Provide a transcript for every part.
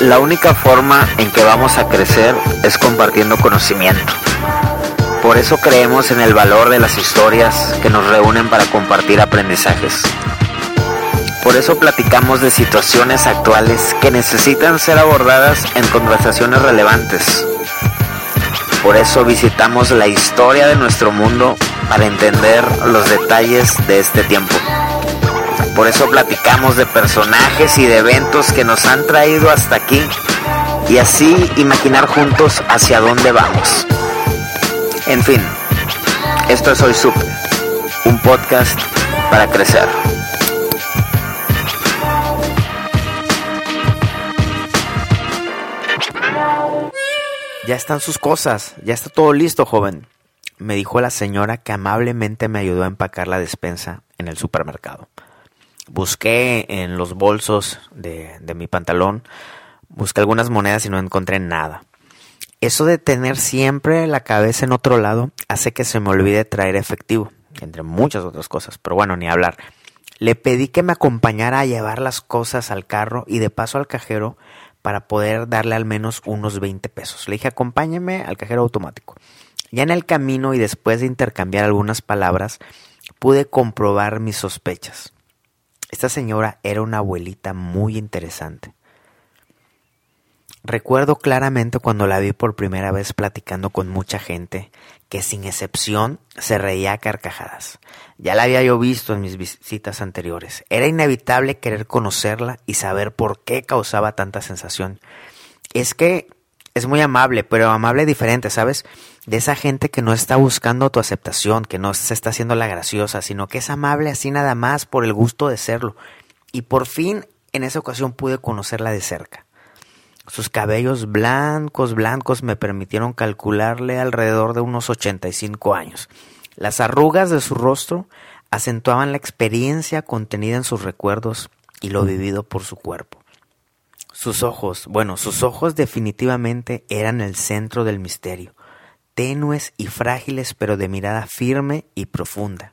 La única forma en que vamos a crecer es compartiendo conocimiento. Por eso creemos en el valor de las historias que nos reúnen para compartir aprendizajes. Por eso platicamos de situaciones actuales que necesitan ser abordadas en conversaciones relevantes. Por eso visitamos la historia de nuestro mundo para entender los detalles de este tiempo. Por eso platicamos de personajes y de eventos que nos han traído hasta aquí y así imaginar juntos hacia dónde vamos. En fin, esto es Hoy Supe, un podcast para crecer. Ya están sus cosas, ya está todo listo, joven, me dijo la señora que amablemente me ayudó a empacar la despensa en el supermercado. Busqué en los bolsos de, de mi pantalón, busqué algunas monedas y no encontré nada. Eso de tener siempre la cabeza en otro lado hace que se me olvide traer efectivo, entre muchas otras cosas, pero bueno, ni hablar. Le pedí que me acompañara a llevar las cosas al carro y de paso al cajero para poder darle al menos unos 20 pesos. Le dije, acompáñeme al cajero automático. Ya en el camino y después de intercambiar algunas palabras, pude comprobar mis sospechas. Esta señora era una abuelita muy interesante. Recuerdo claramente cuando la vi por primera vez platicando con mucha gente que sin excepción se reía a carcajadas. Ya la había yo visto en mis visitas anteriores. Era inevitable querer conocerla y saber por qué causaba tanta sensación. Es que es muy amable, pero amable diferente, ¿sabes? De esa gente que no está buscando tu aceptación, que no se está haciendo la graciosa, sino que es amable así nada más por el gusto de serlo. Y por fin en esa ocasión pude conocerla de cerca. Sus cabellos blancos, blancos me permitieron calcularle alrededor de unos 85 años. Las arrugas de su rostro acentuaban la experiencia contenida en sus recuerdos y lo vivido por su cuerpo. Sus ojos, bueno, sus ojos definitivamente eran el centro del misterio, tenues y frágiles pero de mirada firme y profunda.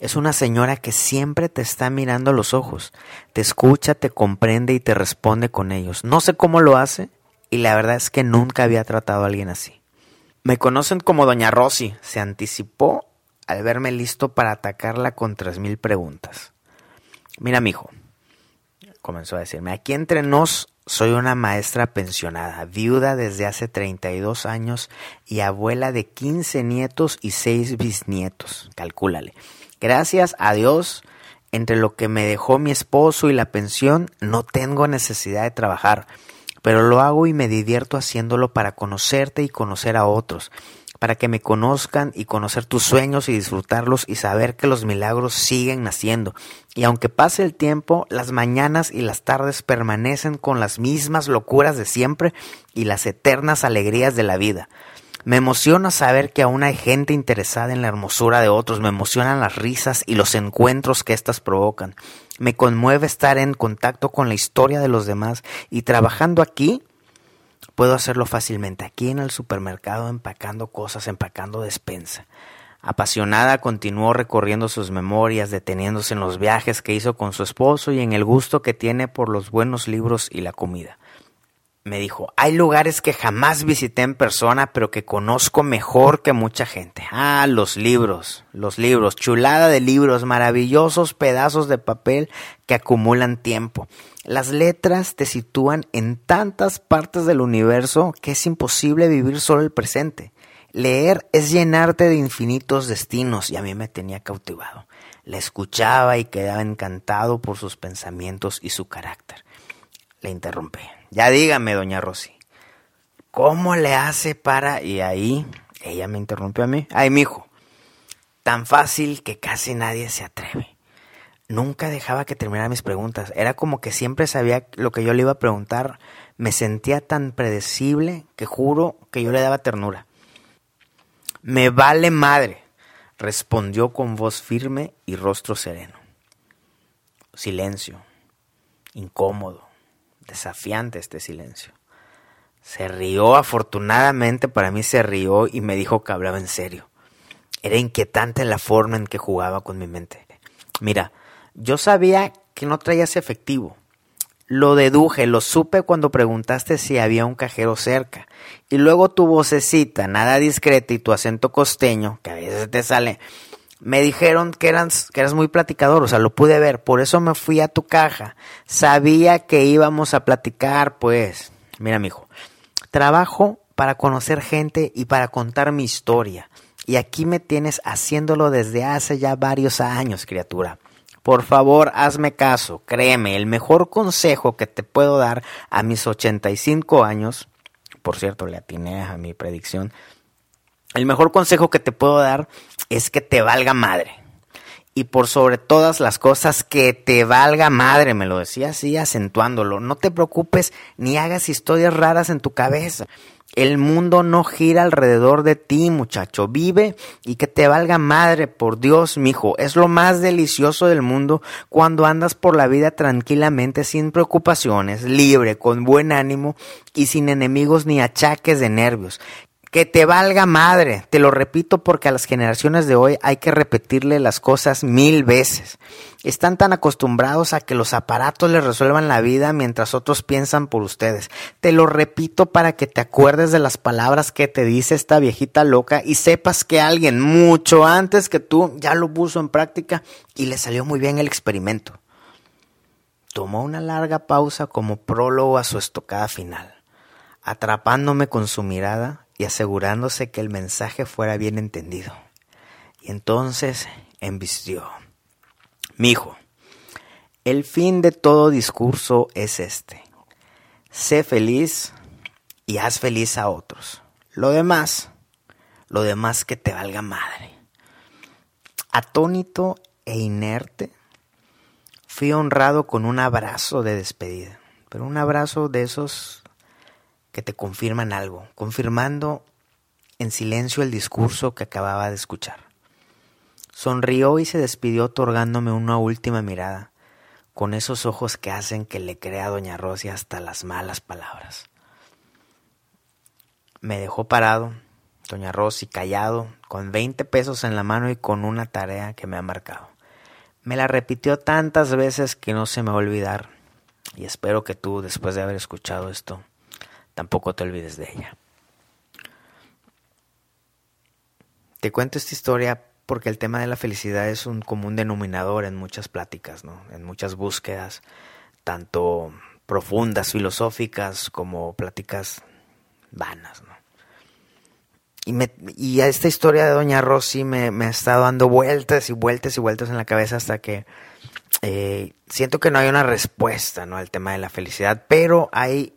Es una señora que siempre te está mirando a los ojos, te escucha, te comprende y te responde con ellos. No sé cómo lo hace y la verdad es que nunca había tratado a alguien así. Me conocen como Doña Rosy, se anticipó al verme listo para atacarla con tres mil preguntas. Mira, mijo, comenzó a decirme, aquí entre nos soy una maestra pensionada, viuda desde hace 32 años y abuela de 15 nietos y 6 bisnietos. Calcúlale. Gracias a Dios, entre lo que me dejó mi esposo y la pensión, no tengo necesidad de trabajar, pero lo hago y me divierto haciéndolo para conocerte y conocer a otros, para que me conozcan y conocer tus sueños y disfrutarlos y saber que los milagros siguen naciendo. Y aunque pase el tiempo, las mañanas y las tardes permanecen con las mismas locuras de siempre y las eternas alegrías de la vida. Me emociona saber que aún hay gente interesada en la hermosura de otros, me emocionan las risas y los encuentros que éstas provocan. Me conmueve estar en contacto con la historia de los demás y trabajando aquí puedo hacerlo fácilmente, aquí en el supermercado empacando cosas, empacando despensa. Apasionada continuó recorriendo sus memorias, deteniéndose en los viajes que hizo con su esposo y en el gusto que tiene por los buenos libros y la comida me dijo, hay lugares que jamás visité en persona, pero que conozco mejor que mucha gente. Ah, los libros, los libros, chulada de libros, maravillosos pedazos de papel que acumulan tiempo. Las letras te sitúan en tantas partes del universo que es imposible vivir solo el presente. Leer es llenarte de infinitos destinos y a mí me tenía cautivado. La escuchaba y quedaba encantado por sus pensamientos y su carácter. Le interrumpí. Ya dígame, doña Rosy, ¿cómo le hace para...? Y ahí ella me interrumpió a mí. Ay, mijo, tan fácil que casi nadie se atreve. Nunca dejaba que terminara mis preguntas. Era como que siempre sabía lo que yo le iba a preguntar. Me sentía tan predecible que juro que yo le daba ternura. Me vale madre, respondió con voz firme y rostro sereno. Silencio, incómodo, desafiante este silencio. Se rió, afortunadamente para mí se rió y me dijo que hablaba en serio. Era inquietante la forma en que jugaba con mi mente. Mira, yo sabía que no traías efectivo. Lo deduje, lo supe cuando preguntaste si había un cajero cerca. Y luego tu vocecita, nada discreta y tu acento costeño, que a veces te sale, me dijeron que eras, que eras muy platicador, o sea, lo pude ver. Por eso me fui a tu caja. Sabía que íbamos a platicar, pues. Mira, mijo, trabajo para conocer gente y para contar mi historia. Y aquí me tienes haciéndolo desde hace ya varios años, criatura. Por favor, hazme caso, créeme, el mejor consejo que te puedo dar a mis 85 años, por cierto, le atiné a mi predicción, el mejor consejo que te puedo dar es que te valga madre. Y por sobre todas las cosas, que te valga madre, me lo decía así, acentuándolo. No te preocupes ni hagas historias raras en tu cabeza. El mundo no gira alrededor de ti, muchacho. Vive y que te valga madre, por Dios, mijo. Es lo más delicioso del mundo cuando andas por la vida tranquilamente, sin preocupaciones, libre, con buen ánimo y sin enemigos ni achaques de nervios. Que te valga madre, te lo repito porque a las generaciones de hoy hay que repetirle las cosas mil veces. Están tan acostumbrados a que los aparatos les resuelvan la vida mientras otros piensan por ustedes. Te lo repito para que te acuerdes de las palabras que te dice esta viejita loca y sepas que alguien mucho antes que tú ya lo puso en práctica y le salió muy bien el experimento. Tomó una larga pausa como prólogo a su estocada final, atrapándome con su mirada y asegurándose que el mensaje fuera bien entendido. Y entonces embistió. Mijo, el fin de todo discurso es este. Sé feliz y haz feliz a otros. Lo demás, lo demás que te valga madre. Atónito e inerte, fui honrado con un abrazo de despedida, pero un abrazo de esos que te confirman algo, confirmando en silencio el discurso que acababa de escuchar. Sonrió y se despidió otorgándome una última mirada, con esos ojos que hacen que le crea a Doña Rosy hasta las malas palabras. Me dejó parado, Doña Rosy, callado, con veinte pesos en la mano y con una tarea que me ha marcado. Me la repitió tantas veces que no se me va a olvidar, y espero que tú, después de haber escuchado esto, tampoco te olvides de ella. Te cuento esta historia porque el tema de la felicidad es un común denominador en muchas pláticas, ¿no? en muchas búsquedas, tanto profundas, filosóficas, como pláticas vanas. ¿no? Y, me, y a esta historia de Doña Rosy me, me, ha estado dando vueltas y vueltas y vueltas en la cabeza hasta que eh, siento que no hay una respuesta ¿no? al tema de la felicidad, pero hay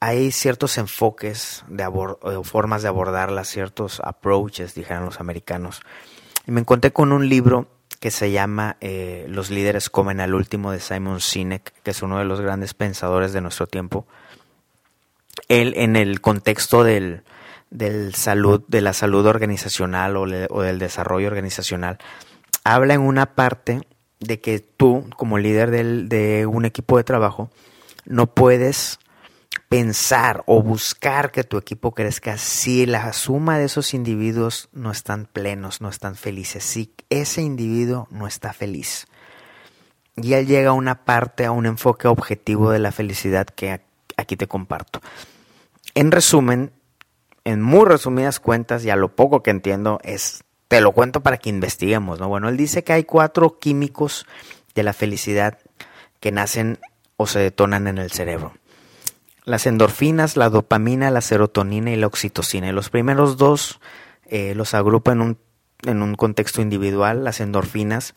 hay ciertos enfoques de o formas de abordarla, ciertos approaches, dijeron los americanos. Y me encontré con un libro que se llama eh, Los líderes comen al último de Simon Sinek, que es uno de los grandes pensadores de nuestro tiempo. Él, en el contexto del, salud, de la salud organizacional o, del desarrollo organizacional, habla en una parte de que tú, como líder de un equipo de trabajo, no puedes pensar o buscar que tu equipo crezca si la suma de esos individuos no están plenos, no están felices, si ese individuo no está feliz. Y él llega a una parte, a un enfoque objetivo de la felicidad que aquí te comparto. En resumen, en muy resumidas cuentas y a lo poco que entiendo es, te lo cuento para que investiguemos, ¿no? Bueno, él dice que hay cuatro químicos de la felicidad que nacen o se detonan en el cerebro las endorfinas, la dopamina, la serotonina y la oxitocina. Los primeros dos eh, los agrupa en un, en un contexto individual. Las endorfinas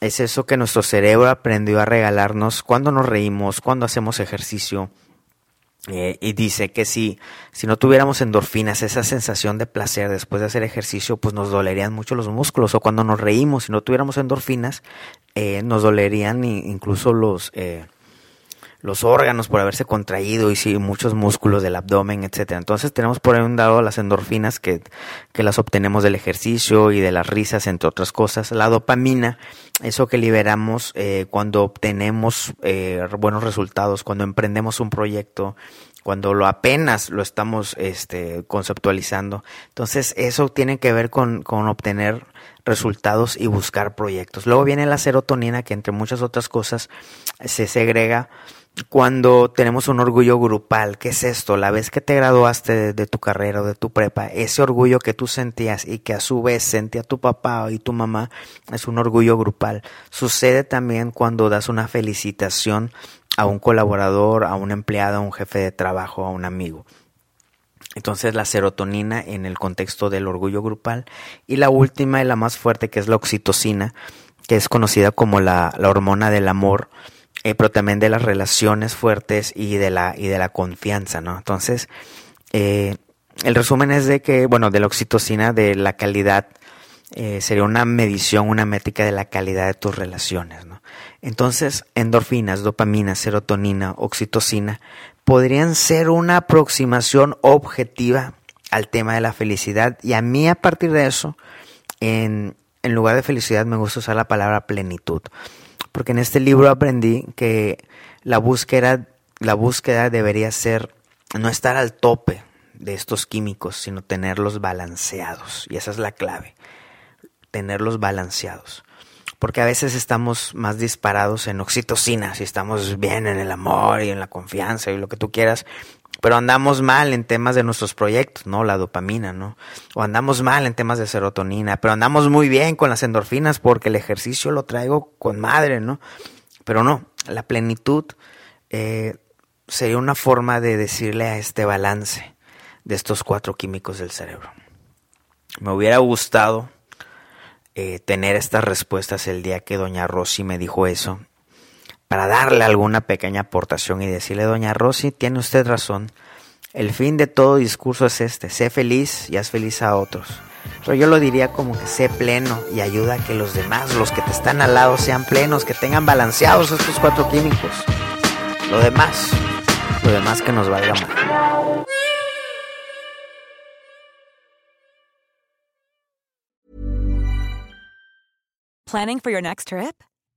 es eso que nuestro cerebro aprendió a regalarnos cuando nos reímos, cuando hacemos ejercicio. Eh, y dice que si, si no tuviéramos endorfinas, esa sensación de placer después de hacer ejercicio, pues nos dolerían mucho los músculos. O cuando nos reímos, si no tuviéramos endorfinas, eh, nos dolerían incluso los, eh, los órganos por haberse contraído y sí, muchos músculos del abdomen, etcétera. Entonces tenemos por ahí un lado las endorfinas que, que las obtenemos del ejercicio y de las risas, entre otras cosas. La dopamina, eso que liberamos eh, cuando obtenemos eh, buenos resultados, cuando emprendemos un proyecto, cuando lo apenas lo estamos este, conceptualizando. Entonces eso tiene que ver con, con obtener resultados y buscar proyectos. Luego viene la serotonina que entre muchas otras cosas se segrega cuando tenemos un orgullo grupal, ¿qué es esto? La vez que te graduaste de, tu carrera o de tu prepa, ese orgullo que tú sentías y que a su vez sentía tu papá y tu mamá es un orgullo grupal. Sucede también cuando das una felicitación a un colaborador, a un empleado, a un jefe de trabajo, a un amigo. Entonces la serotonina en el contexto del orgullo grupal y la última y la más fuerte que es la oxitocina, que es conocida como la, la hormona del amor, eh, pero también de las relaciones fuertes y de la, y de la confianza, ¿no? Entonces, eh, el resumen es de que, bueno, de la oxitocina, de la calidad, eh, sería una medición, una métrica de la calidad de tus relaciones, ¿no? Entonces, endorfinas, dopamina, serotonina, oxitocina, podrían ser una aproximación objetiva al tema de la felicidad y a mí a partir de eso, en, en lugar de felicidad me gusta usar la palabra plenitud porque en este libro aprendí que la búsqueda, la búsqueda debería ser no estar al tope de estos químicos, sino tenerlos balanceados. Y esa es la clave, tenerlos balanceados. Porque a veces estamos más disparados en oxitocina, si estamos bien en el amor y en la confianza y lo que tú quieras, pero andamos mal en temas de nuestros proyectos, ¿no? La dopamina, ¿no? O andamos mal en temas de serotonina, pero andamos muy bien con las endorfinas porque el ejercicio lo traigo con madre, ¿no? Pero no, la plenitud eh, sería una forma de decirle a este balance de estos cuatro químicos del cerebro. Me hubiera gustado eh, tener estas respuestas el día que doña Rosy me dijo eso para darle alguna pequeña aportación y decirle, doña Rosy, tiene usted razón, el fin de todo discurso es este, sé feliz y haz feliz a otros. Pero yo lo diría como que sé pleno y ayuda a que los demás, los que te están al lado, sean plenos, que tengan balanceados estos cuatro químicos. Lo demás, lo demás que nos valga más. Planning for your next trip?